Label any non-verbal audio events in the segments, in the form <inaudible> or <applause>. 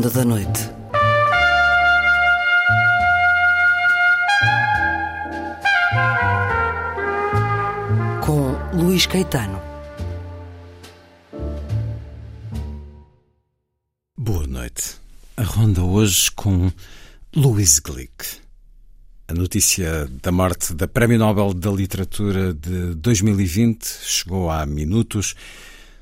Ronda da Noite. Com Luís Caetano. Boa noite. A ronda hoje com Louise Glick. A notícia da morte da Prémio Nobel da Literatura de 2020 chegou há minutos.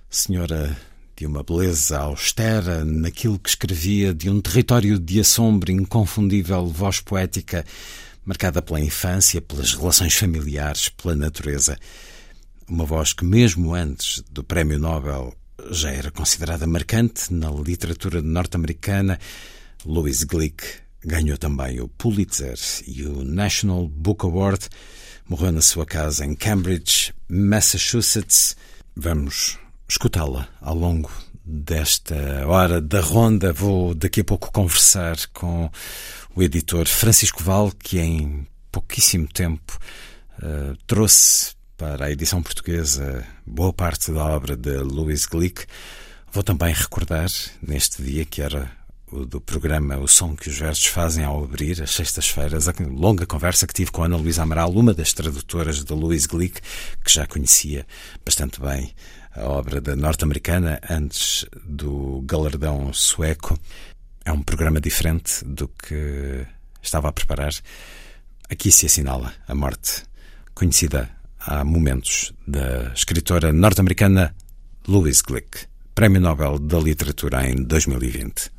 Senhora de uma beleza austera naquilo que escrevia, de um território de assombro, inconfundível voz poética, marcada pela infância, pelas relações familiares, pela natureza. Uma voz que, mesmo antes do Prémio Nobel, já era considerada marcante na literatura norte-americana. Louise Glick ganhou também o Pulitzer e o National Book Award. Morreu na sua casa em Cambridge, Massachusetts. Vamos escutá-la ao longo desta hora da ronda. Vou daqui a pouco conversar com o editor Francisco Val, que em pouquíssimo tempo uh, trouxe para a edição portuguesa boa parte da obra de Louis Glick. Vou também recordar, neste dia que era o do programa O Som que os Versos Fazem ao Abrir, às sextas-feiras, a longa conversa que tive com Ana Luísa Amaral, uma das tradutoras de Louis Glick, que já conhecia bastante bem a obra da norte-americana antes do galardão sueco. É um programa diferente do que estava a preparar. Aqui se assinala a morte conhecida há momentos da escritora norte-americana Louise Glick, Prémio Nobel da Literatura em 2020.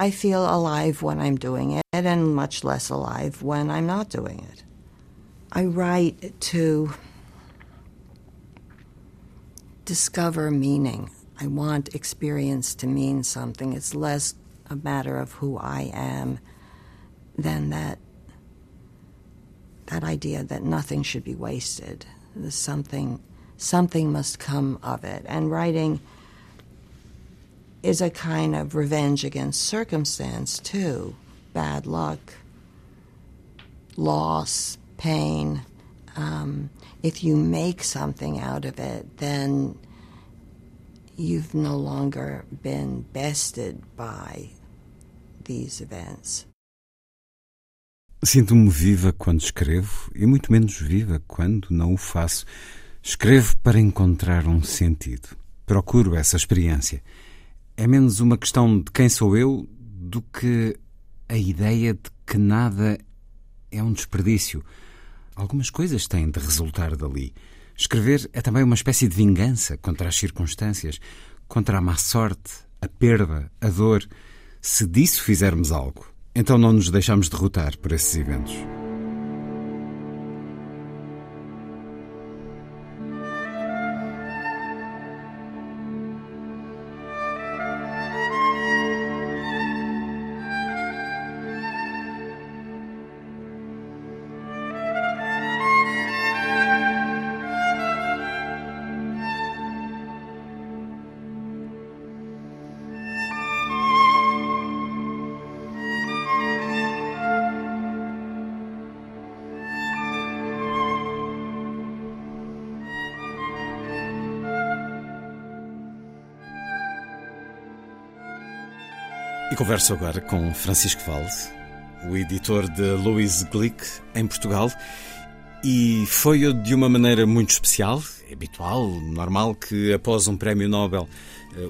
I feel alive when I'm doing it and much less alive when I'm not doing it. I write to discover meaning. I want experience to mean something. It's less a matter of who I am than that that idea that nothing should be wasted. There's something something must come of it. And writing is a kind of revenge against circumstance too. Bad luck, loss, pain. Um, if you make something out of it, then you've no longer been bested by these events. Sinto-me viva quando escrevo e muito menos viva quando não o faço. Escrevo para encontrar um sentido. Procuro essa experiência. É menos uma questão de quem sou eu do que a ideia de que nada é um desperdício. Algumas coisas têm de resultar dali. Escrever é também uma espécie de vingança contra as circunstâncias, contra a má sorte, a perda, a dor. Se disso fizermos algo, então não nos deixamos derrotar por esses eventos. Converso agora com Francisco Valde, o editor de Louise Glick em Portugal. E foi de uma maneira muito especial, habitual, normal, que após um prémio Nobel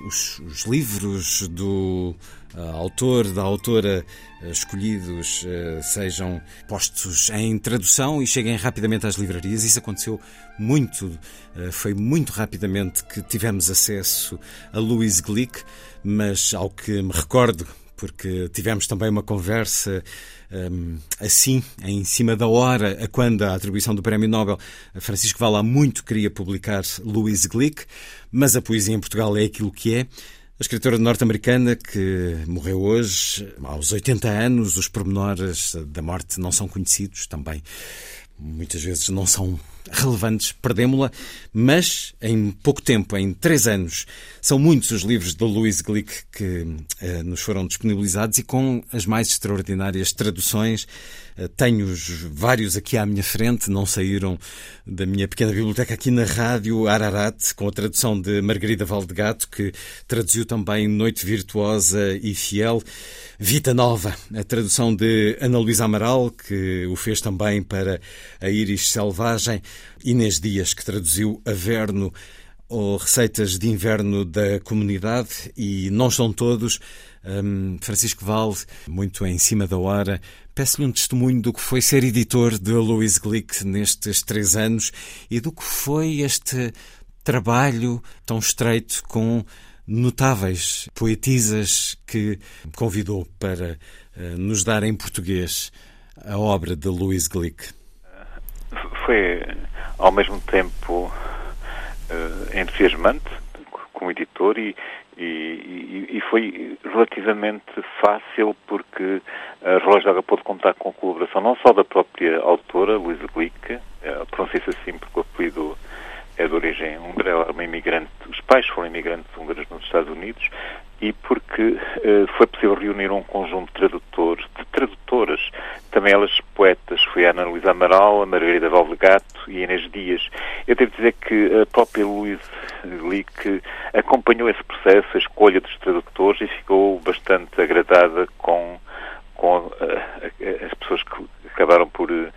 os, os livros do uh, autor, da autora uh, escolhidos sejam postos em tradução e cheguem rapidamente às livrarias. Isso aconteceu muito, foi muito rapidamente que tivemos acesso a Louise Glick, mas ao que me recordo, porque tivemos também uma conversa um, assim, em cima da hora, a quando a atribuição do Prémio Nobel, Francisco Vala muito queria publicar Louise Glick, mas a poesia em Portugal é aquilo que é. A escritora norte-americana que morreu hoje, aos 80 anos, os pormenores da morte não são conhecidos também. Muitas vezes não são relevantes, perdemos-la, mas em pouco tempo, em três anos, são muitos os livros de Louise Glick que uh, nos foram disponibilizados e com as mais extraordinárias traduções. Uh, Tenho-os vários aqui à minha frente, não saíram da minha pequena biblioteca aqui na rádio Ararat, com a tradução de Margarida Valdegato, que traduziu também Noite Virtuosa e Fiel. Vita Nova, a tradução de Ana Luísa Amaral, que o fez também para a Íris Selvagem. Inês Dias, que traduziu Averno ou Receitas de Inverno da Comunidade. E não são todos. Um, Francisco Valde, muito em cima da hora, peço-lhe um testemunho do que foi ser editor de Louise Glick nestes três anos e do que foi este trabalho tão estreito com notáveis poetisas que convidou para uh, nos dar em português a obra de Louise Glick? Foi, ao mesmo tempo, uh, entusiasmante como editor e, e, e, foi relativamente fácil porque a Relógio d'Água pôde contar com a colaboração não só da própria autora, Louise Glick, uh, pronuncia-se assim porque o apelido é de origem húngara, ela é uma imigrante, os pais foram imigrantes húngaros nos Estados Unidos, e porque uh, foi possível reunir um conjunto de tradutores, de tradutoras, também elas poetas, foi a Ana Luísa Amaral, a Margarida Valdegato e Inês Dias. Eu devo dizer que a própria Luísa Lick acompanhou esse processo, a escolha dos tradutores, e ficou bastante agradada com, com uh, as pessoas que acabaram por uh,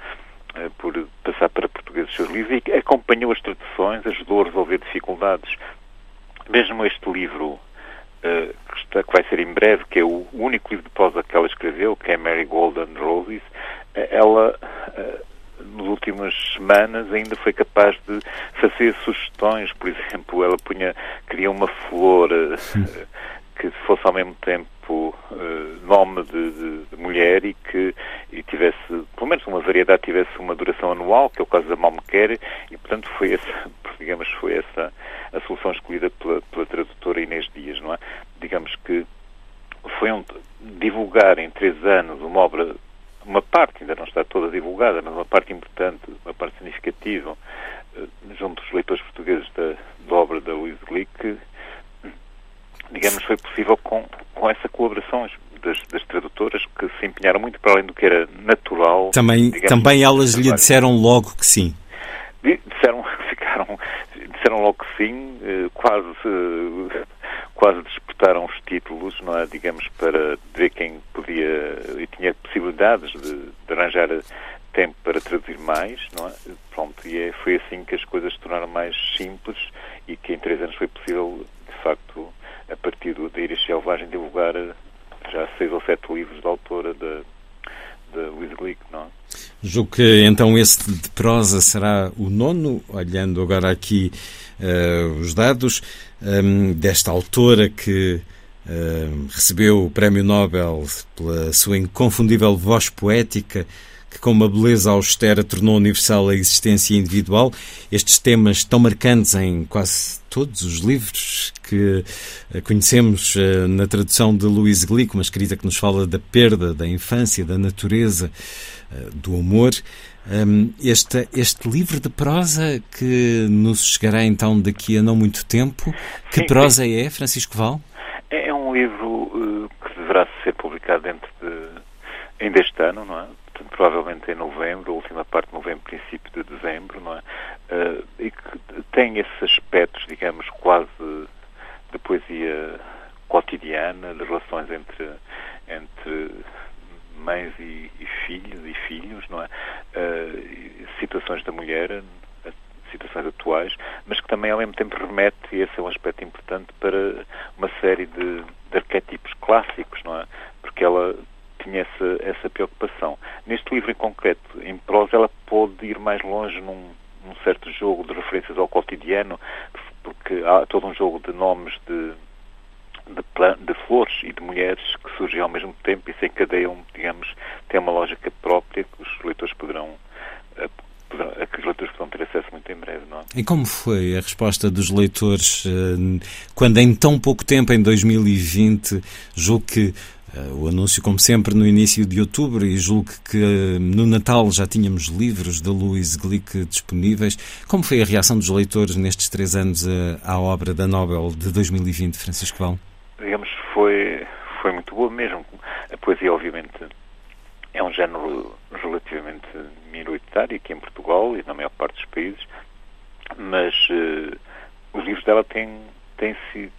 por passar para português os seus livros e acompanhou as traduções, ajudou a resolver dificuldades. Mesmo este livro, uh, que, está, que, vai ser em breve, que é o único livro de prosa que ela escreveu, que é Mary Golden Roses, uh, ela, uh, nas últimas semanas, ainda foi capaz de fazer sugestões. Por exemplo, ela punha, queria uma flor que fosse ao mesmo tempo uh, nome de, de, de, mulher e que e tivesse, pelo menos uma variedade, tivesse uma duração anual, que é o caso da Malmequer, e portanto foi essa, <laughs> digamos, foi essa a solução escolhida pela, pela tradutora Inês Dias, não é? Digamos que foi um, divulgar em três anos uma obra, uma parte, ainda não está toda divulgada, mas uma parte importante, uma parte significativa, junto dos leitores portugueses da, da obra da Louise Glick, digamos, foi possível com, com essa colaboração das, das, tradutoras que se empenharam muito para além do que era natural. Também, digamos, também elas lhe disseram logo que sim. Disseram, <laughs> ficaram, disseram logo que sim, eh, quase, quase disputaram os títulos, não é? digamos, para ver quem podia e tinha possibilidades de, de arranjar tempo para traduzir mais, não é? Pronto, e é, foi assim que as coisas se tornaram mais simples e que em três anos foi possível, de facto, a partir do, da Iris Selvagem, divulgar eh, já seis ou sete livros da autora da, da Louise Glick, não é? Julgo que então esse de prosa será o nono, olhando agora aqui uh, os dados um, ehm, desta autora que uh, recebeu o Prémio Nobel pela sua inconfundível voz poética que com uma beleza austera tornou universal a existência individual. Estes temas tão marcantes em quase todos os livros que eh, conhecemos eh, na tradução de Louise Glick, uma escrita que nos fala da perda, da infância, da natureza, eh, do amor. Este, este livro de prosa que nos chegará então daqui a não muito tempo, que sim, prosa sim. é, Francisco Val? É, é um livro que deverá ser publicado dentro de, ainda este ano, não é? Provavelmente em novembro, a última parte de novembro, princípio de dezembro, não é? Uh, e que tem esses aspectos, digamos, quase de poesia cotidiana, de relações entre, entre mães e, e filhos e filhos, não é? Uh, situações da mulher, situações atuais, mas que também ao mesmo tempo remete, e esse é um aspecto importante, para uma série de, de arquétipos clássicos, não é? Porque ela tinha essa, essa preocupação. Neste livro em concreto, em prosa, ela pôde ir mais longe num, num certo jogo de referências ao cotidiano, porque há todo um jogo de nomes de, de, de, flores e de mulheres que surgem ao mesmo tempo e se encadeiam, digamos, tem uma lógica própria que os leitores poderão, a, a que os leitores poderão ter acesso muito em breve, não é? E como foi a resposta dos leitores eh, quando em tão pouco tempo, em 2020, julgo que o anúncio, como sempre, no início de outubro, e julgo que no Natal já tínhamos livros da Louise Glick disponíveis. Como foi a reação dos leitores nestes três anos à obra da Nobel de 2020, Francisco Val? Digamos, foi, foi muito boa mesmo. A poesia, obviamente, é um género relativamente minoritário aqui em Portugal e na maior parte dos países, mas uh, os livros dela têm, têm sido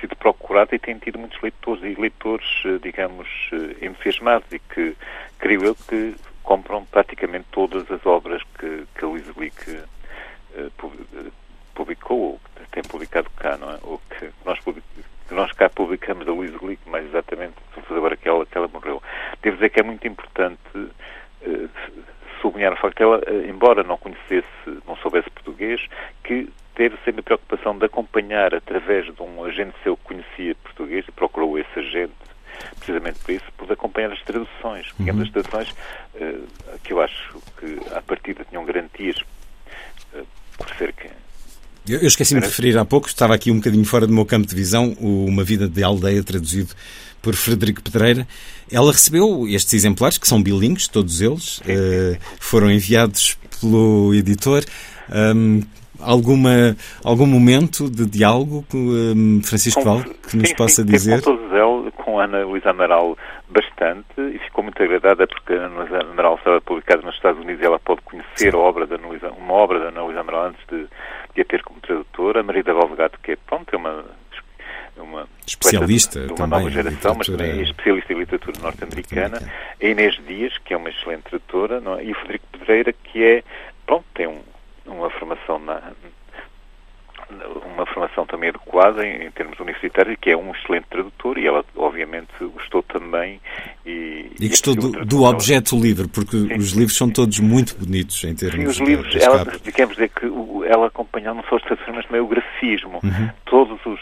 sido procurado e tem tido muitos leitores e leitores, eh, digamos, eh, entusiasmados e que, creio eu, que compram praticamente todas as obras que, que a Luís Glick uh, publicou, ou que tem publicado cá, não é? Ou que nós, que nós cá publicamos da Luís Glick, mais exatamente, agora que ela, que ela morreu. Devo dizer que é muito importante sublinhar o facto que ela, embora não conhecesse, não soubesse português, que teve sempre a preocupação de acompanhar através de um agente seu que conhecia português e procurou esse agente precisamente por isso, por acompanhar as traduções. Uhum. Digamos, as traduções uh, que eu acho que à partida tinham garantias uh, por ser eu, eu esqueci-me de referir há pouco, estava aqui um bocadinho fora do meu campo de visão, o Uma Vida de Aldeia, traduzido por Frederico Pedreira. Ela recebeu estes exemplares, que são bilíngues, todos eles, uh, foram enviados pelo editor. Um, alguma, algum momento de diálogo com um, Francisco com, Val que nos sim, possa sim, dizer? Com todos eles, com Ana Luísa Amaral bastante e ficou muito agradada porque a Ana Luísa Amaral estava publicada nos Estados Unidos e ela pode conhecer a obra da Luísa, uma obra da Ana Luísa Amaral antes de, de a ter como tradutora. A Marida Valdegato, que é, pronto, é uma uma especialista de, uma também, nova geração, mas também é especialista em literatura norte-americana, a Inês Dias, que é uma excelente tradutora, é? e o Frederico Pedreira, que é, pronto, tem um, uma formação na, uma formação também adequada em, em, termos universitários, que é um excelente tradutor e ela obviamente gostou também e, e gostou do, do, objeto livre, porque sim. os livros são todos muito bonitos em termos sim, os livros, de, ela, queremos dizer que o, ela acompanhou não só as traduções, mas também o grafismo. Uhum. Todos os,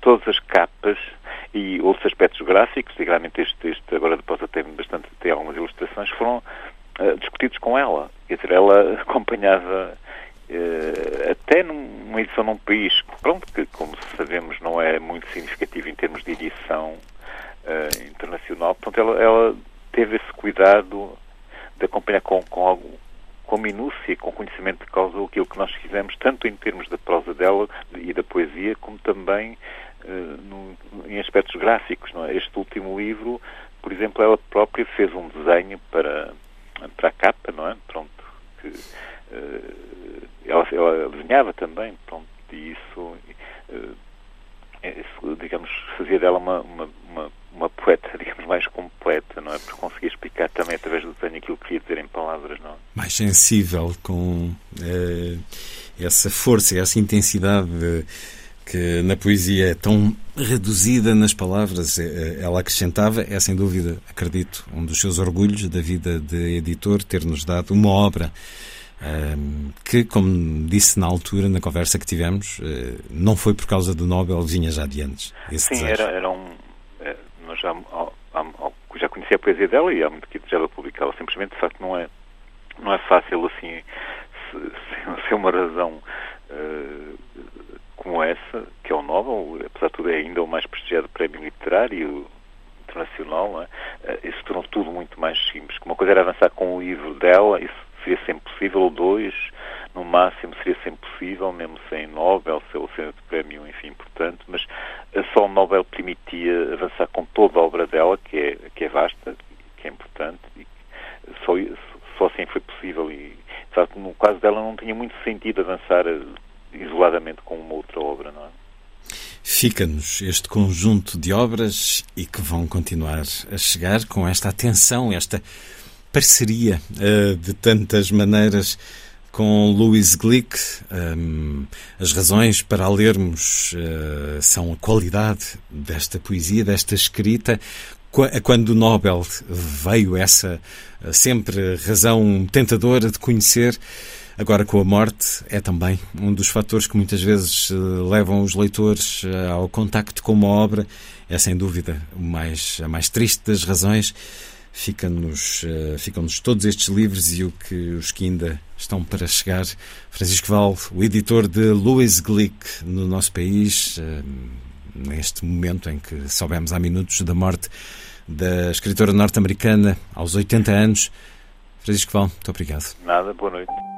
todas as capas e outros aspectos gráficos, e realmente este, este agora depois até bastante tem algumas ilustrações, foram uh, discutidos com ela. Quer dizer, ela <laughs> acompanhava uh, até numa edição num país, pronto, que como sabemos não é muito significativo em termos de edição uh, internacional, portanto ela, ela, teve esse cuidado de acompanhar com, com algo com minúcia, com conhecimento de causa aquilo que nós fizemos, tanto em termos da prosa dela e da poesia, como também no, em aspectos gráficos. É? Este último livro, por exemplo, ela própria fez um desenho para, para a capa, não é? Pronto, que, uh, ela, ela desenhava também, pronto, e isso, uh, isso digamos, fazia dela uma, uma, uma, uma, poeta, <laughs> digamos, mais completa, não é? Porque conseguia explicar também através do desenho aquilo que queria dizer em palavras, não é? Mais sensível, com uh, essa força, essa intensidade de, que na poesia é tão reduzida nas palavras, ela acrescentava, é sem dúvida, acredito, um dos seus orgulhos da vida de editor, ter-nos dado uma obra um, que, como disse na altura, na conversa que tivemos, uh, não foi por causa do Nobel, vinha já de antes. Sim, era, era um. É, nós já, já conhecia a poesia dela e há muito que já ela publicá-la. Simplesmente, de facto, não é, não é fácil assim, ser <laughs> uma razão uh, como essa, que é o Nobel, apesar de tudo, é ainda o mais prestigiado prémio literário internacional, é? uh, isso tornou tudo muito mais simples. Uma coisa era avançar com o livro dela, isso seria sempre possível, ou dois, no máximo seria sempre possível, mesmo sem Nobel, sem o prémio, enfim, importante, mas só o Nobel permitia avançar com toda a obra dela, que é, que é vasta, que é importante, e só, só assim foi possível. E, de facto, no caso dela não tinha muito sentido avançar eh, isoladamente com uma outra obra, não é? Fica-nos este conjunto de obras e que vão continuar a chegar com esta atenção, esta parceria uh, de tantas maneiras com Louis Glick. Um, as razões para a lermos uh, são a qualidade desta poesia, desta escrita. Quando o Nobel veio essa uh, sempre razão tentadora de conhecer, agora com a morte, é também um dos fatores que muitas vezes uh, levam os leitores ao contacto com uma obra. É sem dúvida mais, a mais triste das razões Ficam-nos uh, ficam todos estes livros e o que, os que ainda estão para chegar. Francisco Val, o editor de Louis Glick no nosso país, neste momento em que soubemos há minutos da morte da escritora norte-americana aos 80 anos. Francisco Val, muito obrigado. Nada, boa noite.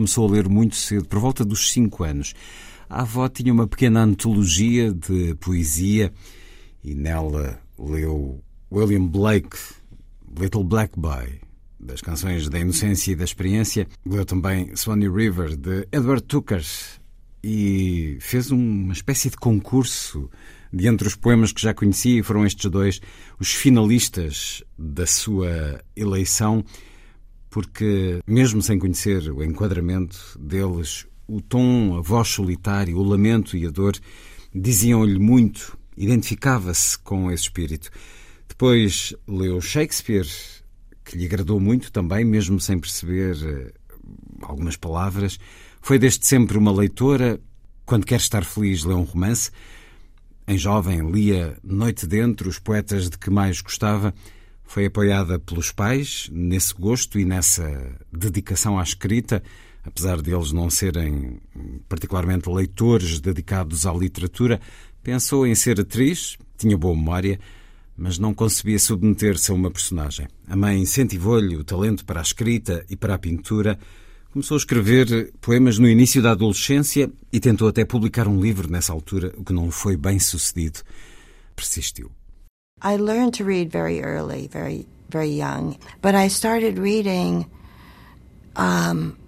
Começou a ler muito cedo, por volta dos 5 anos. A avó tinha uma pequena antologia de poesia e nela leu William Blake, Little Black Boy, das canções da inocência e da experiência. Leu também Swanee River, de Edward Tucker, e fez uma espécie de concurso de entre os poemas que já conhecia, e foram estes dois os finalistas da sua eleição porque, mesmo sem conhecer o enquadramento deles, o tom, a voz solitária, o lamento e a dor diziam-lhe muito, identificava-se com esse espírito. Depois leu Shakespeare, que lhe agradou muito também, mesmo sem perceber eh, algumas palavras. Foi desde sempre uma leitora. Quando quer estar feliz, lê um romance. Em jovem, lia Noite Dentro, os poetas de que mais gostava. Foi apoiada pelos pais nesse gosto e nessa dedicação à escrita, apesar de eles não serem particularmente leitores dedicados à literatura. Pensou em ser atriz, tinha boa memória, mas não concebia submeter-se a uma personagem. A mãe incentivou-lhe o talento para a escrita e para a pintura. Começou a escrever poemas no início da adolescência e tentou até publicar um livro nessa altura, o que não foi bem sucedido. Persistiu. I learned to read very early, very very young, but I started reading um,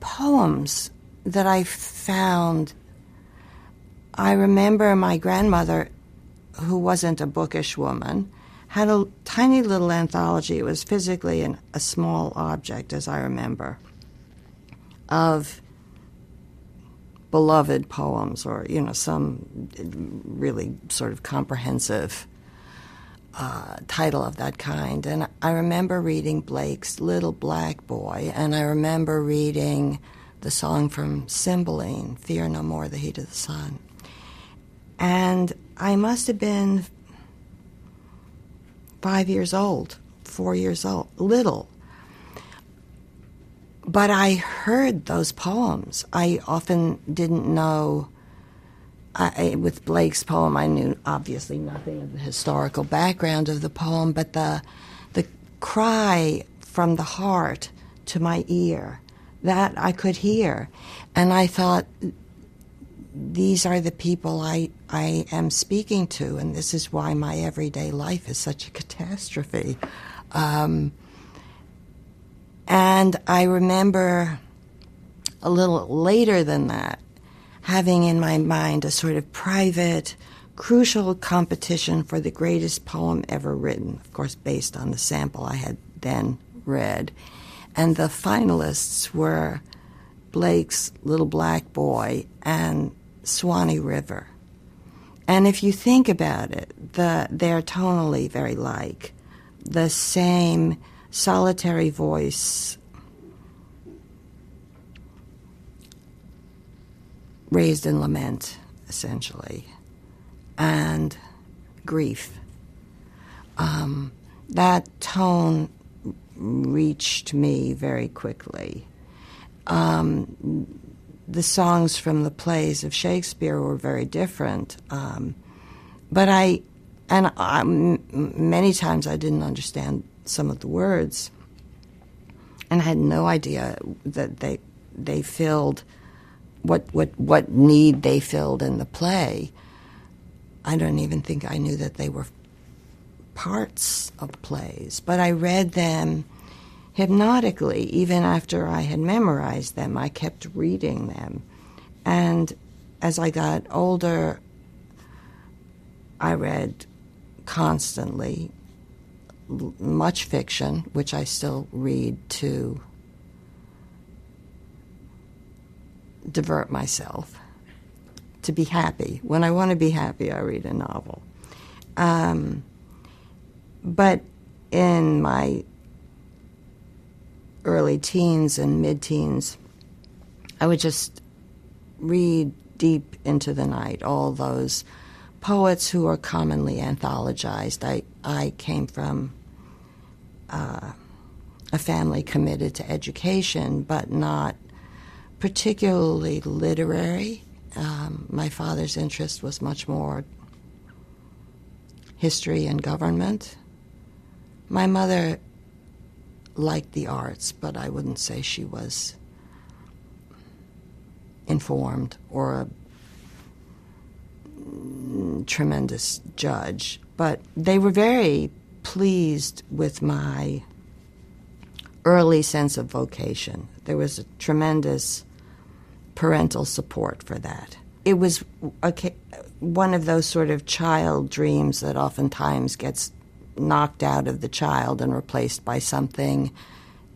poems that I found. I remember my grandmother, who wasn't a bookish woman, had a tiny little anthology. It was physically an, a small object, as I remember, of beloved poems or, you know, some really sort of comprehensive uh, title of that kind. And I remember reading Blake's Little Black Boy, and I remember reading the song from Cymbeline, Fear No More, the Heat of the Sun. And I must have been five years old, four years old, little. But I heard those poems. I often didn't know. I, with Blake's poem, I knew obviously nothing of the historical background of the poem, but the the cry from the heart to my ear that I could hear, and I thought these are the people I, I am speaking to, and this is why my everyday life is such a catastrophe. Um, and I remember a little later than that having in my mind a sort of private, crucial competition for the greatest poem ever written, of course, based on the sample I had then read. And the finalists were Blake's Little Black Boy and Swanee River. And if you think about it, the, they're tonally very like. The same solitary voice raised in lament, essentially, and grief. Um, that tone reached me very quickly. Um, the songs from the plays of Shakespeare were very different. Um, but I, and I, m- many times I didn't understand some of the words, and I had no idea that they they filled what what what need they filled in the play. I don't even think I knew that they were parts of plays, but I read them hypnotically, even after I had memorized them, I kept reading them. And as I got older, I read constantly much fiction, which I still read to divert myself, to be happy. When I want to be happy, I read a novel. Um, but in my early teens and mid teens, I would just read deep into the night all those poets who are commonly anthologized. I, I came from uh, a family committed to education, but not particularly literary. Um, my father's interest was much more history and government. My mother liked the arts, but I wouldn't say she was informed or a tremendous judge. But they were very pleased with my early sense of vocation. There was a tremendous parental support for that. It was a, one of those sort of child dreams that oftentimes gets knocked out of the child and replaced by something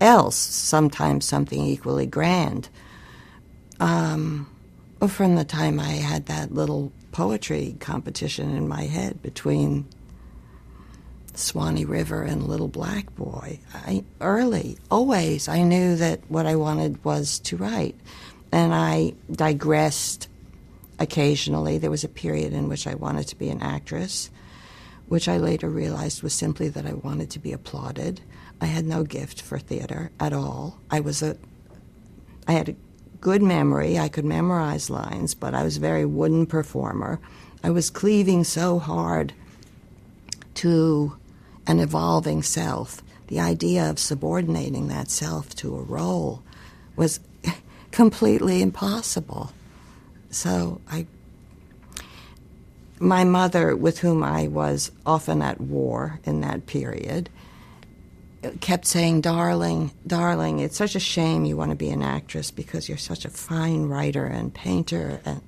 else, sometimes something equally grand. Um, from the time I had that little poetry competition in my head between Swanee River and Little Black Boy, I, early, always, I knew that what I wanted was to write. And I digressed occasionally. There was a period in which I wanted to be an actress which I later realized was simply that I wanted to be applauded. I had no gift for theater at all. I was a I had a good memory. I could memorize lines, but I was a very wooden performer. I was cleaving so hard to an evolving self. The idea of subordinating that self to a role was completely impossible. So I my mother, with whom I was often at war in that period, kept saying, Darling, darling, it's such a shame you want to be an actress because you're such a fine writer and painter. And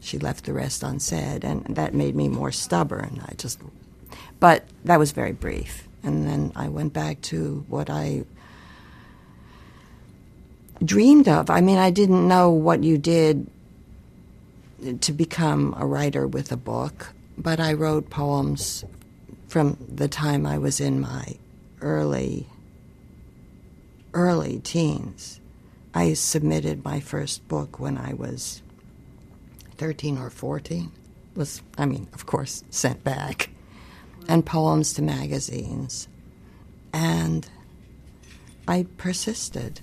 she left the rest unsaid, and that made me more stubborn. I just, but that was very brief. And then I went back to what I dreamed of. I mean, I didn't know what you did to become a writer with a book, but I wrote poems from the time I was in my early early teens. I submitted my first book when I was 13 or 14. Was I mean, of course, sent back. And poems to magazines. And I persisted.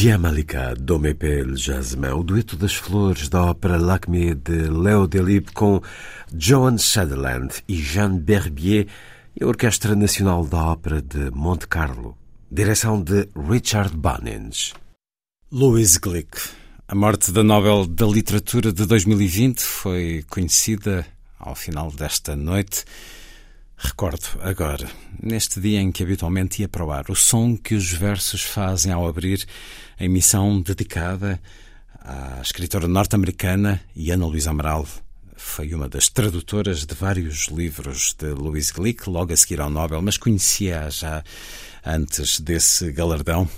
Viens Malika, do le Jasmin, o dueto das flores da ópera L'acme de Léo Delibes com Joan Sutherland e Jean Berbier e a Orquestra Nacional da Ópera de Monte Carlo. Direção de Richard Bunnings. Louis Glick. A morte da Nobel da Literatura de 2020 foi conhecida ao final desta noite. Recordo agora, neste dia em que habitualmente ia para o ar, o som que os versos fazem ao abrir a emissão dedicada à escritora norte-americana Ana Luísa Amaral. Foi uma das tradutoras de vários livros de Louise Glick, logo a seguir ao Nobel, mas conhecia-a já antes desse galardão.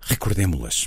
Recordemos-las.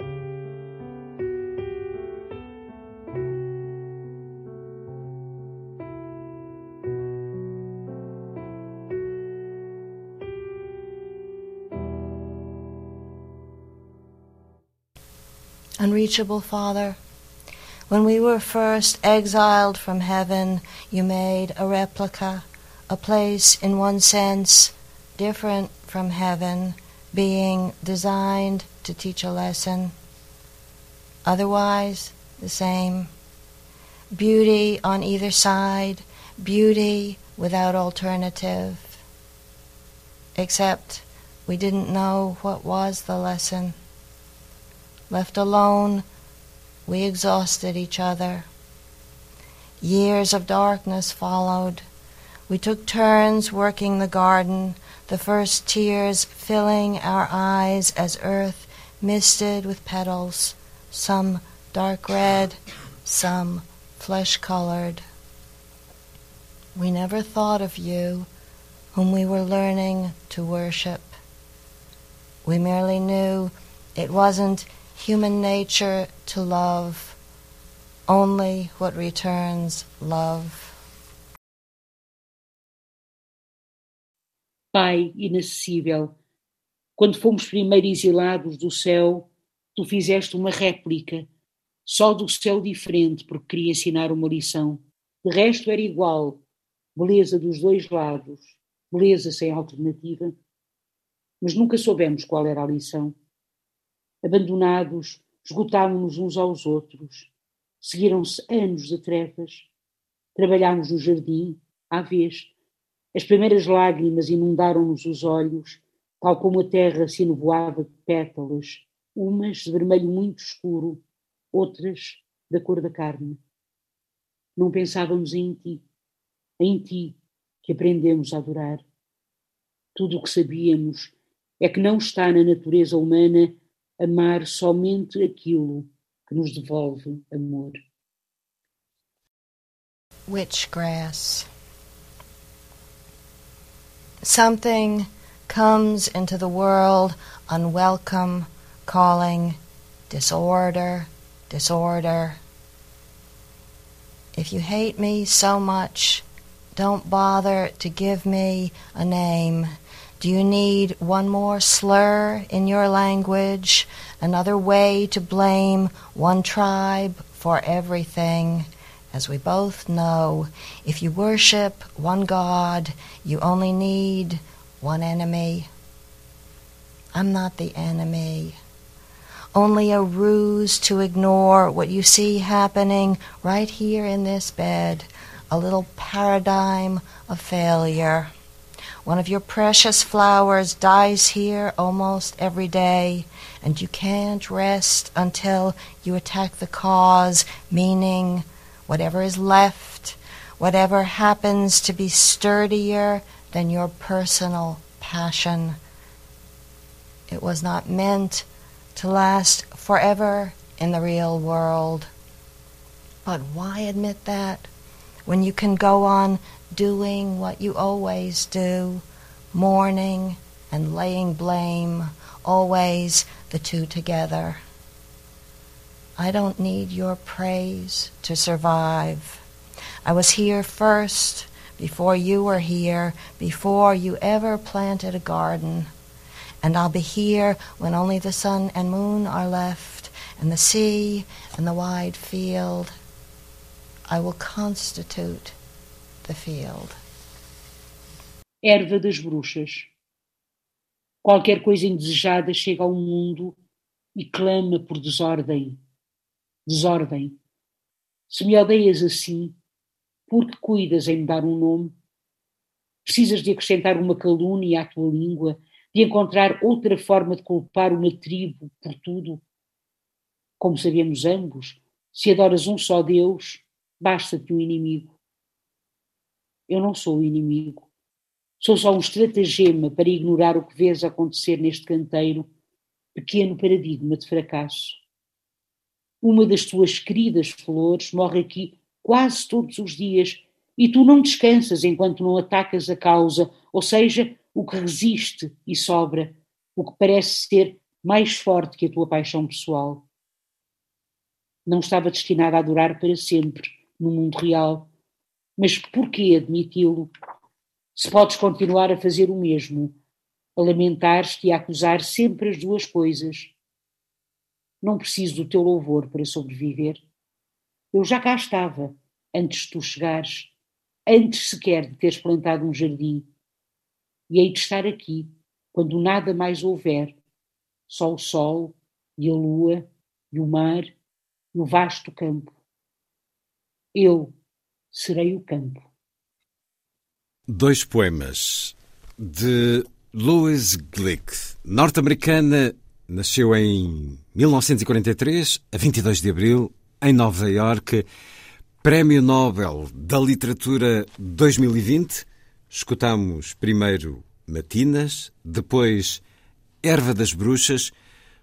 Unreachable Father, when we were first exiled from heaven, you made a replica, a place in one sense different from heaven, being designed to teach a lesson, otherwise the same. Beauty on either side, beauty without alternative. Except we didn't know what was the lesson. Left alone, we exhausted each other. Years of darkness followed. We took turns working the garden, the first tears filling our eyes as earth misted with petals, some dark red, some flesh colored. We never thought of you, whom we were learning to worship. We merely knew it wasn't human nature to love only what returns love. Pai inacessível, quando fomos primeiro exilados do céu, tu fizeste uma réplica, só do céu diferente, porque queria ensinar uma lição. De resto era igual, beleza dos dois lados, beleza sem alternativa. Mas nunca soubemos qual era a lição. Abandonados, esgotámos-nos uns aos outros. Seguiram-se anos de trevas. Trabalhámos no jardim, à vez. As primeiras lágrimas inundaram-nos os olhos, tal como a terra se enovoava de pétalas, umas de vermelho muito escuro, outras da cor da carne. Não pensávamos em ti, em ti que aprendemos a adorar. Tudo o que sabíamos é que não está na natureza humana amar somente aquilo que nos devolve amor. Witchgrass. Something comes into the world unwelcome, calling disorder, disorder. If you hate me so much, don't bother to give me a name. Do you need one more slur in your language, another way to blame one tribe for everything? As we both know, if you worship one God, you only need one enemy. I'm not the enemy. Only a ruse to ignore what you see happening right here in this bed, a little paradigm of failure. One of your precious flowers dies here almost every day, and you can't rest until you attack the cause, meaning whatever is left, whatever happens to be sturdier than your personal passion. It was not meant to last forever in the real world. But why admit that? when you can go on doing what you always do, mourning and laying blame, always the two together. I don't need your praise to survive. I was here first, before you were here, before you ever planted a garden. And I'll be here when only the sun and moon are left, and the sea and the wide field. I will constitute the field. Erva das bruxas. Qualquer coisa indesejada chega ao mundo e clama por desordem. Desordem. Se me odeias assim, por que cuidas em me dar um nome? Precisas de acrescentar uma calúnia à tua língua, de encontrar outra forma de culpar uma tribo por tudo? Como sabemos ambos, se adoras um só Deus, basta-te um inimigo. Eu não sou o inimigo. Sou só um estratagema para ignorar o que vês acontecer neste canteiro, pequeno paradigma de fracasso. Uma das tuas queridas flores morre aqui quase todos os dias e tu não descansas enquanto não atacas a causa, ou seja, o que resiste e sobra, o que parece ser mais forte que a tua paixão pessoal. Não estava destinada a durar para sempre no mundo real, mas por que admiti-lo? Se podes continuar a fazer o mesmo, a lamentar-te e a acusar sempre as duas coisas. Não preciso do teu louvor para sobreviver. Eu já cá estava, antes de tu chegares, antes sequer de teres plantado um jardim. E hei de estar aqui, quando nada mais houver, só o sol e a lua e o mar e o vasto campo. Eu serei o campo. Dois poemas de Louise Glick, norte-americana, nasceu em 1943, a 22 de abril, em Nova Iorque, Prémio Nobel da Literatura 2020. Escutamos primeiro Matinas, depois Erva das Bruxas.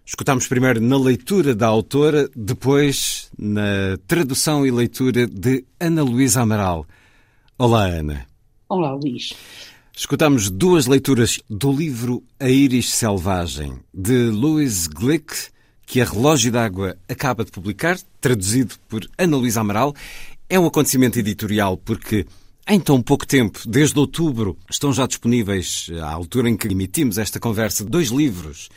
Escutamos primeiro na leitura da autora, depois na tradução e leitura de Ana Luísa Amaral. Olá, Ana. Olá, Luís. Escutamos duas leituras do livro A Íris Selvagem, de Louise Glick, que a Relógio d'Água acaba de publicar, traduzido por Ana Luísa Amaral. É um acontecimento editorial porque em tão pouco tempo, desde outubro, estão já disponíveis, à altura em que emitimos esta conversa, dois livros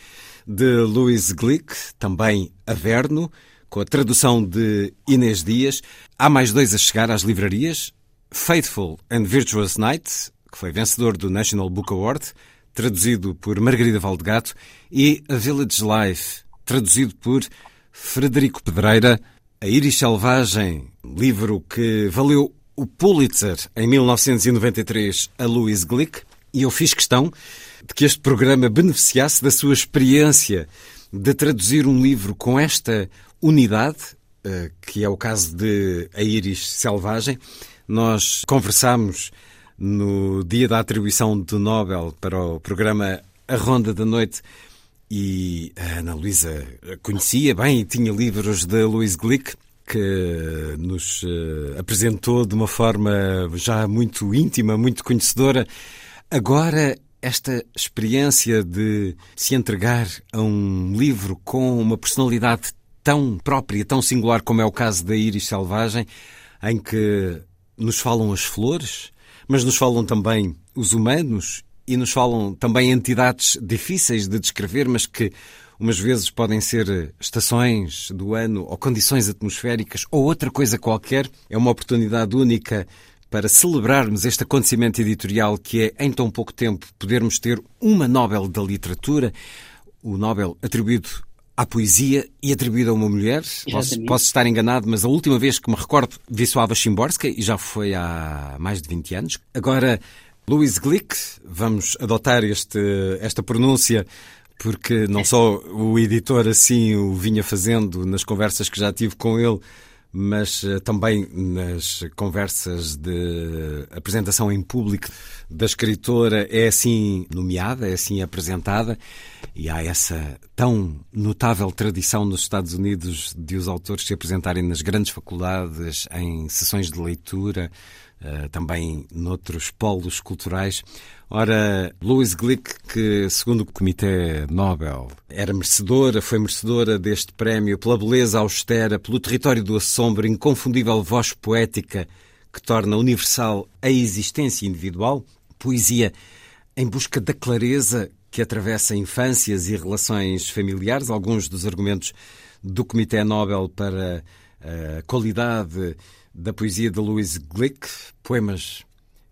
de Louise Glick, também Averno, com a tradução de Inês Dias. Há mais dois a chegar às livrarias, Faithful and Virtuous Night, que foi vencedor do National Book Award, traduzido por Margarida Valdegato, e A Village Life, traduzido por Frederico Pedreira, A Iris Selvagem, livro que valeu o Pulitzer em 1993 a Louise Glick, e eu fiz questão de que este programa beneficiasse da sua experiência de traduzir um livro com esta unidade, eh, que é o caso de A Iris Selvagem, nós conversámos no dia da atribuição do Nobel para o programa A Ronda da Noite e a Ana Luísa conhecia bem e tinha livros de Louise Glick que nos uh, apresentou de uma forma já muito íntima, muito conhecedora. Agora, esta experiência de se entregar a um livro com uma personalidade tão própria, tão singular como é o caso da Iris Selvagem, em que nos falam as flores, mas nos falam também os humanos e nos falam também entidades difíceis de descrever, mas que umas vezes podem ser estações do ano ou condições atmosféricas ou outra coisa qualquer. É uma oportunidade única para celebrarmos este acontecimento editorial que é, em tão pouco tempo, podermos ter uma Nobel da Literatura, o Nobel atribuído à poesia e atribuída a uma mulher. Posso, posso, estar enganado, mas a última vez que me recordo, Wisława Szymborska, e já foi há mais de 20 anos. Agora, Louis Glick, vamos adotar este, esta pronúncia porque não só o editor assim o vinha fazendo nas conversas que já tive com ele, mas uh, também nas conversas de apresentação em público da escritora é assim nomeada, é assim apresentada, e há essa tão notável tradição nos Estados Unidos de os autores se apresentarem nas grandes faculdades, em sessões de leitura, uh, também noutros polos culturais. Ora, Louise Glick, que segundo o Comitê Nobel era merecedora, foi merecedora deste prémio pela beleza austera, pelo território do assombro, inconfundível voz poética que torna universal a existência individual, poesia em busca da clareza que atravessa infâncias e relações familiares, alguns dos argumentos do Comitê Nobel para a qualidade da poesia de Louise Glick, poemas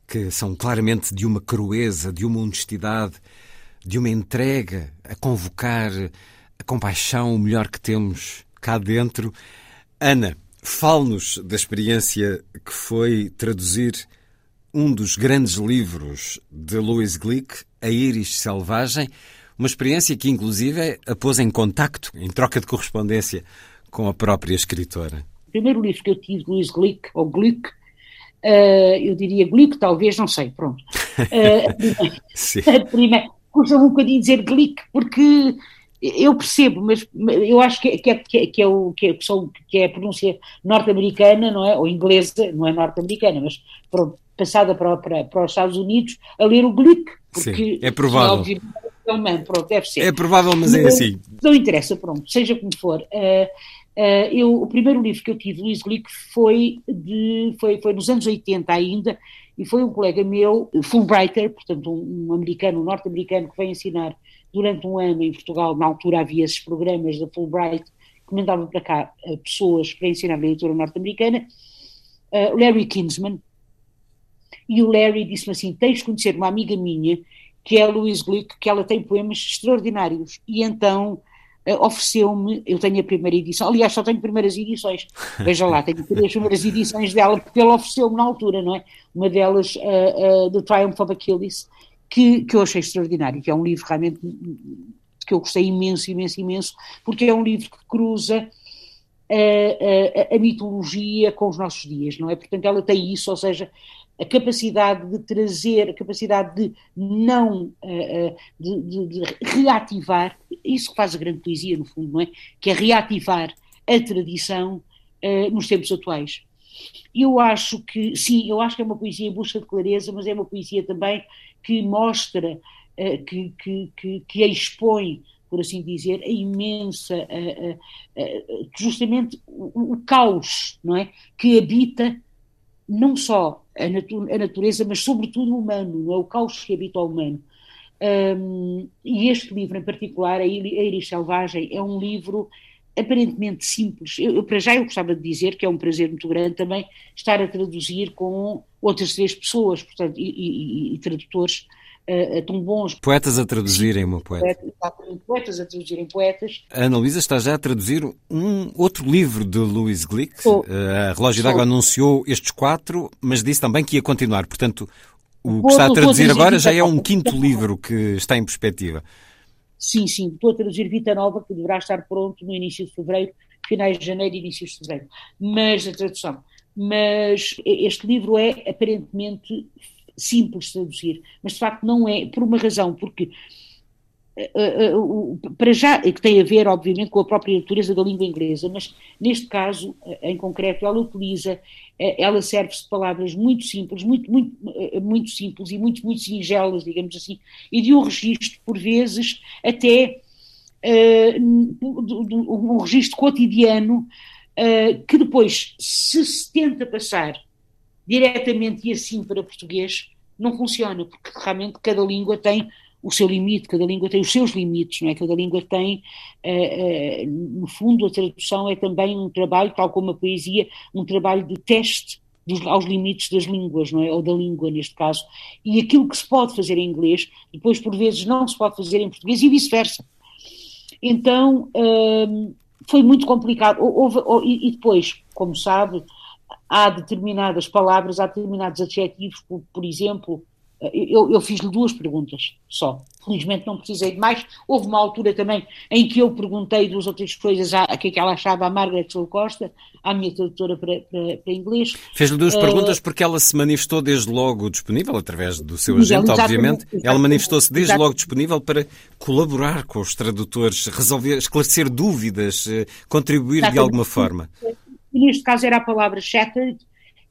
que são claramente de uma crueza, de uma honestidade, de uma entrega a convocar a compaixão, o melhor que temos cá dentro. Ana, fale-nos da experiência que foi traduzir um dos grandes livros de Louis Glick, A Íris Selvagem, uma experiência que inclusive a pôs em contacto, em troca de correspondência com a própria escritora. O primeiro livro que eu tive de Louis Glick, ou Glick, Uh, eu diria Glick, talvez, não sei, pronto. Uh, <laughs> a primeira, custa um bocadinho dizer Glick, porque eu percebo, mas eu acho que, que, é, que, é, que, é, o, que, é, que é a pronúncia norte-americana, não é? Ou inglesa, não é norte-americana, mas pronto, passada para, para, para os Estados Unidos, a ler o. Porque, Sim, é provável. É pronto, deve ser. É provável, mas é assim. Não interessa, pronto, seja como for. Uh, eu, o primeiro livro que eu tive, Luís Glick, foi, de, foi, foi nos anos 80 ainda, e foi um colega meu, Fulbrighter, portanto um, um americano, um norte-americano, que veio ensinar durante um ano em Portugal, na altura havia esses programas da Fulbright, que mandavam para cá uh, pessoas para ensinar leitura norte-americana, uh, Larry Kinsman, e o Larry disse-me assim, tens de conhecer uma amiga minha, que é a Louise Glick, que ela tem poemas extraordinários, e então eh, ofereceu-me, eu tenho a primeira edição, aliás, só tenho primeiras edições, <laughs> veja lá, tenho três primeiras edições dela, porque ele ofereceu-me na altura, não é? Uma delas, uh, uh, The Triumph of Achilles, que, que eu achei extraordinário, que é um livro realmente que eu gostei imenso, imenso, imenso, porque é um livro que cruza a, a, a, mitologia com os nossos dias, não é? Portanto, ela tem isso, ou seja, a capacidade de trazer, a capacidade de não, uh, de, de, de, reativar, isso que faz a grande poesia, no fundo, não é? Que é reativar a tradição uh, nos tempos atuais. Eu acho que, sim, eu acho que é uma poesia em busca de clareza, mas é uma poesia também que mostra, que, que, que, que expõe por assim dizer, a imensa, justamente o, o, caos, não é, que habita não só a, natu a, natureza, mas sobretudo o humano, não é? o caos que habita o humano. Um, e este livro em particular, A Iris Selvagem, é um livro aparentemente simples. Eu, eu, para já eu gostava de dizer que é um prazer muito grande também estar a traduzir com outras três pessoas, portanto, e, e, e tradutores uh, tão bons. Poetas a traduzirem uma poeta. Poetas a traduzirem poetas. A Ana Luísa está já a traduzir um outro livro de Louis Glick. Oh. a Relógio d'Água anunciou estes quatro, mas disse também que ia continuar. Portanto, o que está a traduzir agora já é um quinto livro que está em perspectiva. Sim, sim, estou a traduzir Vita Nova, que deverá estar pronto no início de fevereiro, finais de janeiro e início de fevereiro. Mas a tradução. Mas este livro é aparentemente simples traduzir, mas de facto não é, por uma razão, porque Uh, uh, para já, que tem a ver, obviamente, com a própria natureza da língua inglesa, mas neste caso, em concreto, ela utiliza, ela serve-se de palavras muito simples, muito, muito, muito simples e muito, muito singelas, digamos assim, e de um registro, por vezes, até um registro cotidiano, que depois, se se tenta passar diretamente e assim para português, não funciona, porque realmente cada língua tem o seu limite, cada língua tem os seus limites, não é? Cada língua tem, uh, uh, no fundo, a tradução é também um trabalho, tal como a poesia, um trabalho de teste dos, aos limites das línguas, não é? Ou da língua, neste caso. E aquilo que se pode fazer em inglês, depois, por vezes, não se pode fazer em português e vice-versa. Então, uh, foi muito complicado. Houve, houve, e depois, como sabe, há determinadas palavras, há determinados adjetivos, por, por exemplo, eu, eu fiz-lhe duas perguntas só. Felizmente não precisei de mais. Houve uma altura também em que eu perguntei duas ou três coisas a, a que, é que ela achava a Margaret Sul Costa, à minha tradutora para, para, para inglês. Fez-lhe duas uh, perguntas porque ela se manifestou desde logo disponível, através do seu agente, obviamente. Exatamente, ela manifestou-se desde exatamente. logo disponível para colaborar com os tradutores, resolver, esclarecer dúvidas, eh, contribuir de alguma forma. Neste caso era a palavra shattered,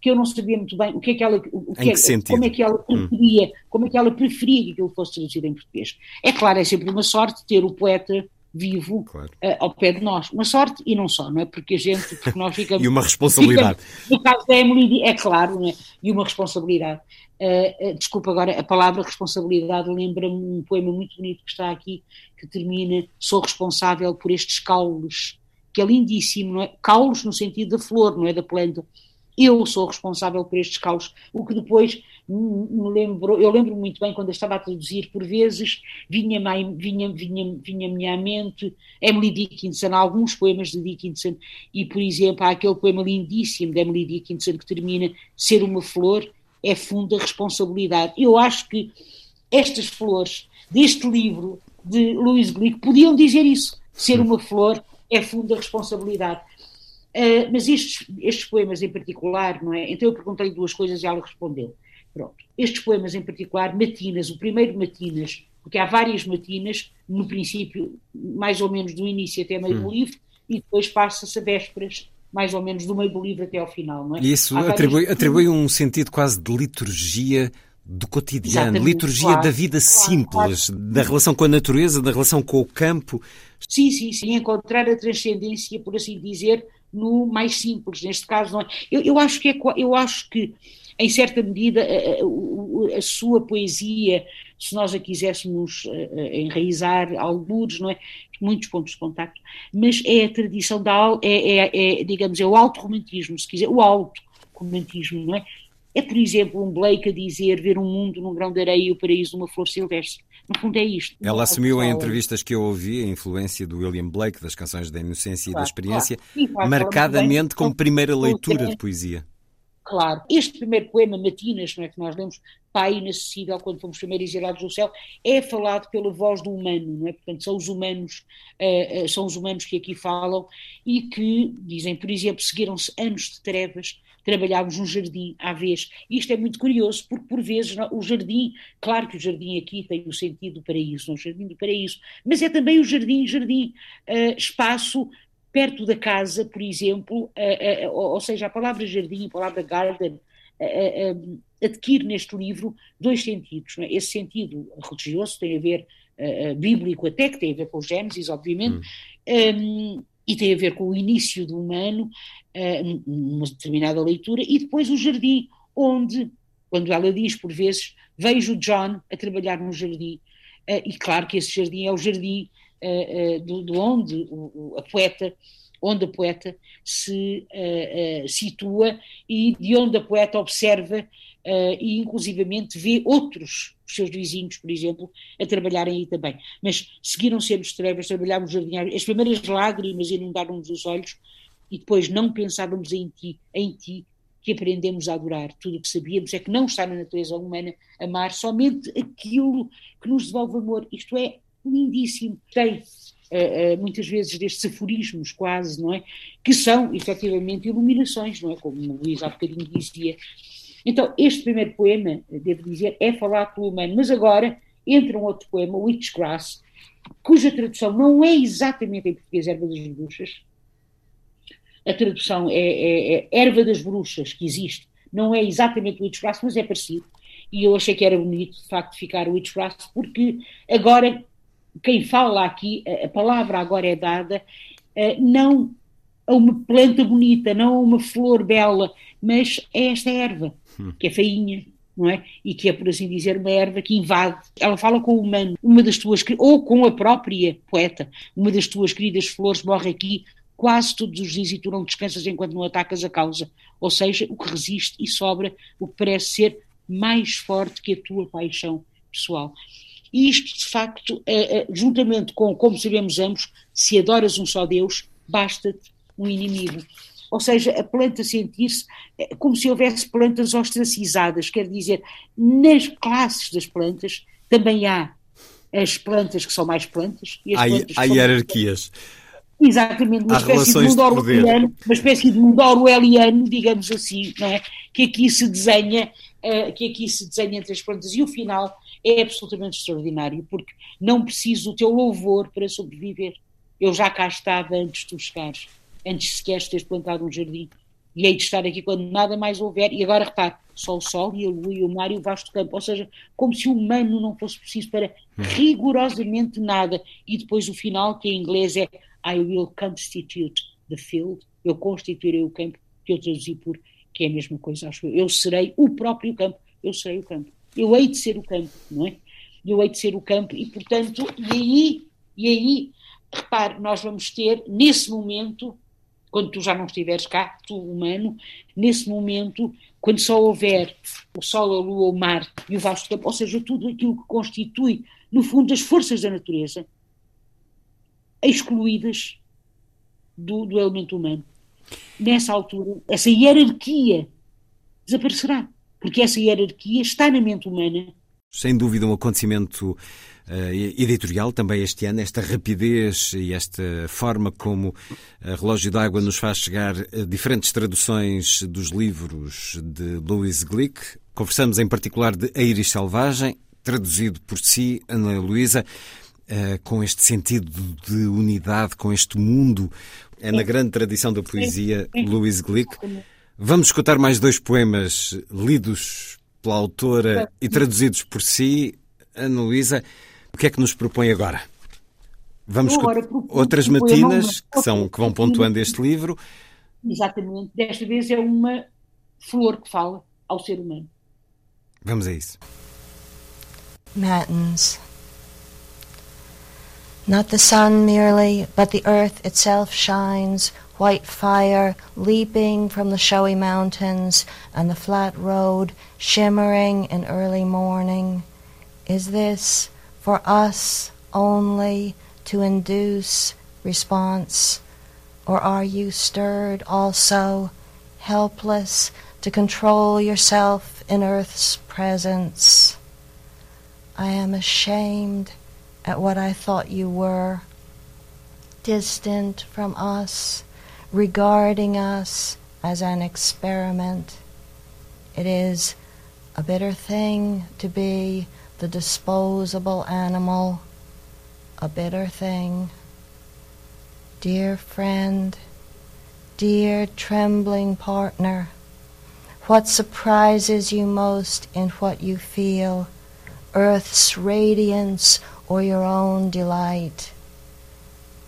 que eu não sabia muito bem o que é que ela, o que, é, como é que ela hum. preferia, hum. como é que ela preferia que aquilo fosse traduzido em português. É claro, é sempre uma sorte ter o poeta vivo claro. uh, ao pé de nós. Uma sorte e não só, não é? Porque a gente, porque nós ficamos... <laughs> e uma responsabilidade. Ficamos, no caso da Emily, é claro, não é? E uma responsabilidade. Uh, uh, desculpa agora, a palavra responsabilidade lembra-me um poema muito bonito que está aqui, que termina, sou responsável por estes caules, que é lindíssimo, não é? Caules no sentido da flor, não é da planta eu sou responsável por estes caos, o que depois me lembrou, eu lembro muito bem quando eu estava a traduzir, por vezes vinha-me vinha, vinha, vinha à mente Emily Dickinson, alguns poemas de Dickinson, e por exemplo há aquele poema lindíssimo de Emily Dickinson que termina ser uma flor é funda responsabilidade. Eu acho que estas flores deste livro de Louis Glick podiam dizer isso, ser uma flor é funda responsabilidade. Uh, mas estes, estes poemas em particular, não é? Então eu perguntei duas coisas e ela respondeu. Pronto. Estes poemas em particular, Matinas, o primeiro Matinas, porque há várias Matinas, no princípio, mais ou menos do início até meio hum. do livro, e depois passa-se a vésperas, mais ou menos do meio do livro até ao final, não é? E isso atribui, atribui um sentido quase de liturgia do cotidiano, Exatamente, liturgia claro, da vida claro, simples, claro. da relação com a natureza, da relação com o campo. Sim, sim, sim, encontrar a transcendência, por assim dizer, no mais simples, neste caso não é. Eu, eu acho que é, eu acho que em certa medida a, a, a, sua poesia, se nós a quiséssemos enraizar alguns, não é, muitos pontos de contacto, mas é a tradição da é, é, é digamos é o alto romantismo, se quiser, o alto romantismo, não é? É, por exemplo, um Blake a dizer ver um mundo num grão de areia e o paraíso numa flor silvestre. No fundo é isto. Ela assumiu em entrevistas que eu ouvi a influência do William Blake, das canções da inocência claro, e da experiência, claro. Sim, marcadamente como primeira leitura de poesia. Claro. Este primeiro poema, Matinas, não é, que nós lemos, Pai inacessível, quando fomos primeiro exilados do céu, é falado pela voz do humano, não é? Portanto, são os humanos, uh, uh, são os humanos que aqui falam e que, dizem, por exemplo, seguiram-se anos de trevas, trabalhámos no jardim à vez. Isto é muito curioso, porque por vezes o jardim, claro que o jardim aqui tem o sentido do paraíso, não o jardim do paraíso, mas é também o jardim, jardim, uh, espaço perto da casa, por exemplo, uh, uh, ou seja, a palavra jardim, a palavra garden, adquire neste livro dois sentidos. É? Esse sentido religioso tem a ver, bíblico até, que tem a ver com o Gênesis, obviamente, hum. um, e tem a ver com o início do humano, numa determinada leitura, e depois o jardim, onde, quando ela diz por vezes, vejo John a trabalhar no jardim, uh, e claro que esse jardim é o jardim uh, de, de, onde o, a poeta onde a poeta se uh, uh, situa e de onde a poeta observa uh, e inclusivamente vê outros, os seus vizinhos, por exemplo, a trabalharem aí também. Mas seguiram sempre as trevas, trabalhámos jardinário, as primeiras lágrimas inundaram-nos os olhos e depois não pensávamos em ti, em ti, que aprendemos a adorar. Tudo o que sabíamos é que não está na natureza humana amar somente aquilo que nos devolve amor. Isto é lindíssimo. Tem Uh, uh, muitas vezes destes aforismos quase, não é? Que são efetivamente iluminações, não é? Como o Luís há bocadinho dizia, então, este primeiro poema, devo dizer, é falado pelo humano, mas agora entra um outro poema, Witchgrass, cuja tradução não é exatamente em português Erva das Bruxas. A tradução é, é, é Erva das Bruxas, que existe. Não é exatamente Witchgrass, mas é parecido. E eu achei que era bonito, de facto, ficar Witchgrass, porque agora, quem fala aqui, a palavra agora é dada, eh, não a uma planta bonita, não a uma flor bela, mas a esta erva que é feinha, não é? E que é, por assim dizer, uma erva que invade. Ela fala com o humano, uma das tuas, ou com a própria poeta, uma das tuas queridas flores morre aqui quase todos os dias e tu não descansas enquanto não atacas a causa. Ou seja, o que resiste e sobra, o que parece ser mais forte que a tua paixão pessoal. E isto, de facto, é, é, juntamente com, como sabemos ambos, se adoras um só Deus, basta-te um inimigo. Ou seja, a planta sentir-se é, como se houvesse plantas ostracizadas, quer dizer, nas classes das plantas também há as plantas que são mais plantas e as há, plantas há hierarquias. Exatamente, uma há espécie de mundo orwelliano, uma espécie de mundo orwelliano, digamos assim, não é? Que aqui se desenha, uh, que aqui se desenha entre as plantas. E o final é absolutamente extraordinário, porque não preciso do teu louvor para sobreviver. Eu já cá estava antes de tu chegares, antes sequer de teres plantado um jardim e hei de estar aqui quando nada mais houver. E agora repare, só o sol e a lua e o mar e o vasto campo, ou seja, como se o humano não fosse preciso para rigorosamente nada. E depois o final, que em inglês é I will constitute the field, eu constituirei o campo, que eu traduzi por que é a mesma coisa, acho eu. Eu serei o próprio campo, eu serei o campo. Eu hei de ser o campo, não é? Eu hei de ser o campo e, portanto, e aí, e aí, repare, nós vamos ter, nesse momento, quando tu já não estiveres cá, tu humano, nesse momento, quando só houver o Sol, a Lua, o mar e o vasto campo, ou seja, tudo aquilo que constitui, no fundo, as forças da natureza, excluídas do, do elemento humano. Nessa altura, essa hierarquia desaparecerá, porque essa hierarquia está na mente humana. Sem dúvida, um acontecimento uh, editorial também este ano, esta rapidez e esta forma como a Relógio d'Água nos faz chegar a diferentes traduções dos livros de Louis Glick. Conversamos em particular de A Iris Selvagem, traduzido por si, Ana Luísa, uh, com este sentido de unidade, com este mundo. É na grande tradição da poesia Louis Glick. Vamos escutar mais dois poemas lidos pela autora e traduzidos por si, Ana Luísa. O que é que nos propõe agora? Vamos agora outras matinas que, são, que vão pontuando este livro. Exatamente. Desta vez é uma flor que fala ao ser humano. Vamos a isso. Matins. Not the sun merely, but the earth itself shines, white fire leaping from the showy mountains, and the flat road shimmering in early morning. Is this for us only to induce response? Or are you stirred also, helpless to control yourself in earth's presence? I am ashamed at what I thought you were, distant from us, regarding us as an experiment. It is a bitter thing to be the disposable animal, a bitter thing. Dear friend, dear trembling partner, what surprises you most in what you feel, earth's radiance or your own delight?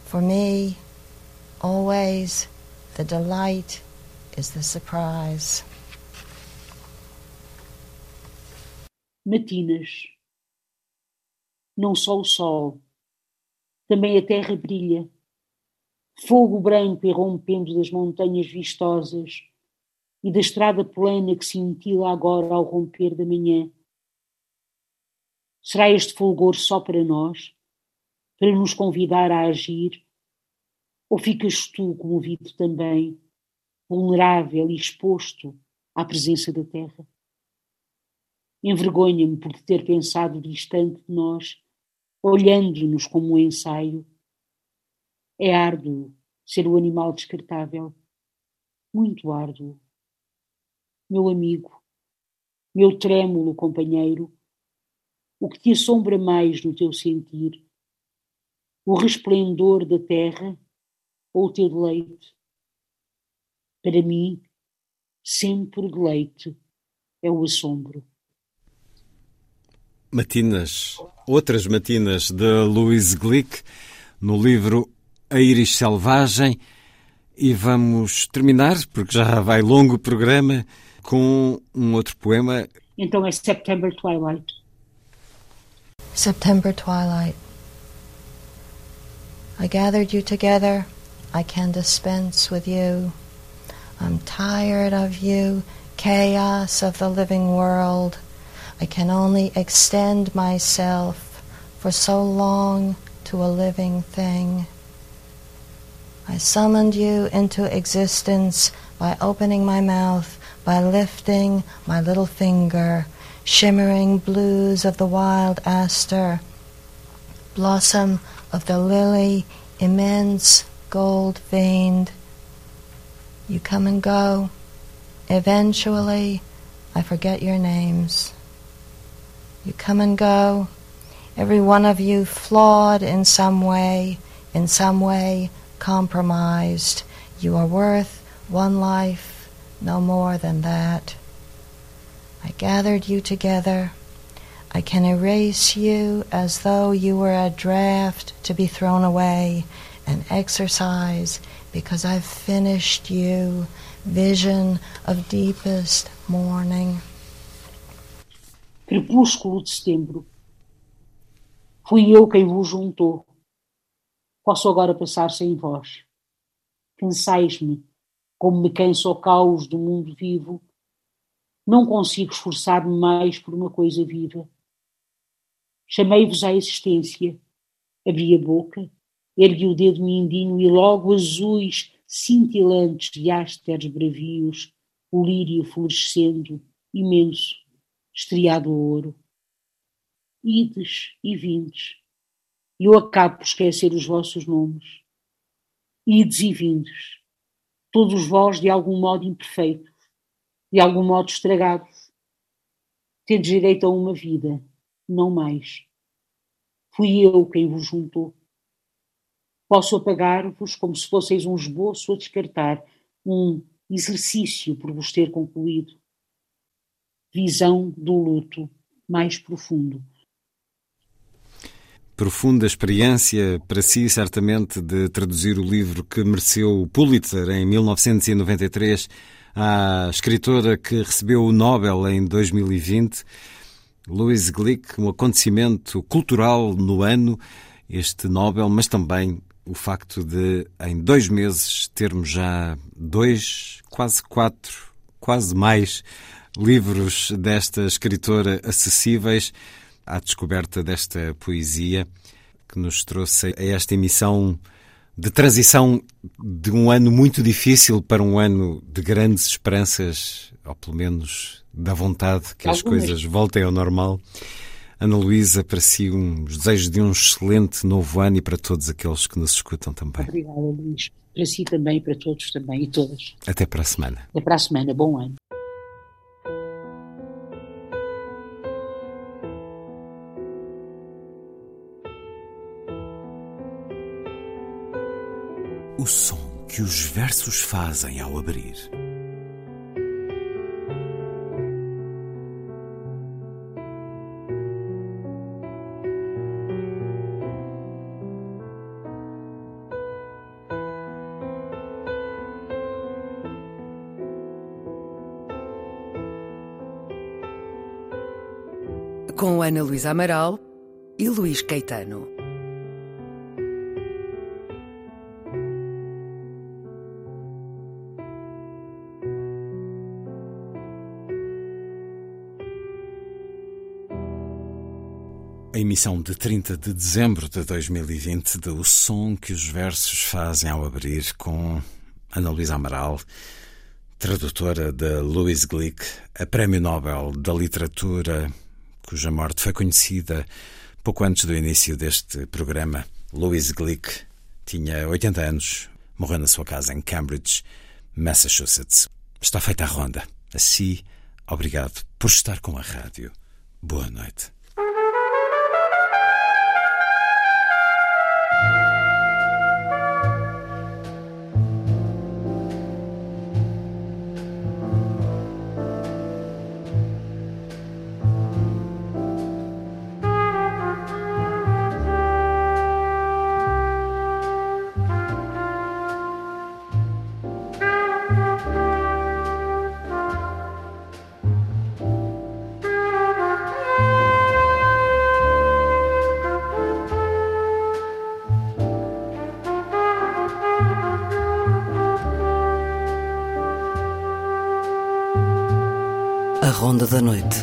For me, always the delight is the surprise. Matinas não só o sol, também a terra brilha. Fogo branco irrompendo das montanhas vistosas e da estrada plena que cintila agora ao romper da manhã. Será este fulgor só para nós, para nos convidar a agir? Ou ficas tu comovido também, vulnerável e exposto à presença da terra? Envergonha-me por te ter pensado distante de nós olhando-nos como um ensaio. É árduo ser o animal descartável, muito árduo. Meu amigo, meu trêmulo companheiro, o que te assombra mais no teu sentir? O resplendor da terra ou o teu deleite? Para mim, sempre o deleite é o assombro. Matinas, outras matinas de Louise Glick, no livro A Iris Selvagem. E vamos terminar, porque já vai longo o programa, com um outro poema. Então é September Twilight. September Twilight. I gathered you together. I can dispense with you. I'm tired of you, chaos of the living world. I can only extend myself for so long to a living thing. I summoned you into existence by opening my mouth, by lifting my little finger, shimmering blues of the wild aster. blossom of the lily, immense, gold veined. You come and go. Eventually, I forget your names. You come and go, every one of you flawed in some way, in some way compromised. You are worth one life, no more than that. I gathered you together. I can erase you as though you were a draft to be thrown away, an exercise, because I've finished you, vision of deepest mourning. Crepúsculo de setembro. Fui eu quem vos juntou. Posso agora passar sem vós. Cansais-me, como me cansa o caos do mundo vivo. Não consigo esforçar-me mais por uma coisa viva. Chamei-vos à existência. Abri a boca, ergui o dedo mindinho e logo azuis, cintilantes de ásteres bravios, o lírio florescendo, imenso, estriado a ouro. Ides e vindes, e eu acabo por esquecer os vossos nomes. Ides e vindes, todos vós de algum modo imperfeitos, de algum modo estragados. Tendes direito a uma vida, não mais. Fui eu quem vos juntou. Posso apagar-vos como se fosseis um esboço a descartar, um exercício por vos ter concluído. Visão do luto mais profundo. Profunda experiência para si, certamente, de traduzir o livro que mereceu o Pulitzer em 1993 à escritora que recebeu o Nobel em 2020. Louise Glick, um acontecimento cultural no ano, este Nobel, mas também o facto de, em dois meses, termos já dois, quase quatro, quase mais livros desta escritora acessíveis à descoberta desta poesia que nos trouxe a esta emissão de transição de um ano muito difícil para um ano de grandes esperanças, ou pelo menos da vontade que as coisas voltem ao normal. Ana Luísa, para si, um desejo de um excelente novo ano e para todos aqueles que nos escutam também. Obrigada, Luís. Para si também, e para todos também e todas. Até para a semana. Até para a semana. Bom ano. O som que os versos fazem ao abrir. Com Ana Luísa Amaral e Luís Caetano. A emissão de 30 de dezembro de 2020 de O Som que os Versos Fazem ao Abrir com Ana Luísa Amaral, tradutora de Louise Glick, a Prémio Nobel da Literatura cuja morte foi conhecida pouco antes do início deste programa. Louise Glick tinha 80 anos, morreu na sua casa em Cambridge, Massachusetts. Está feita a ronda. Assim, obrigado por estar com a rádio. Boa noite. Ronda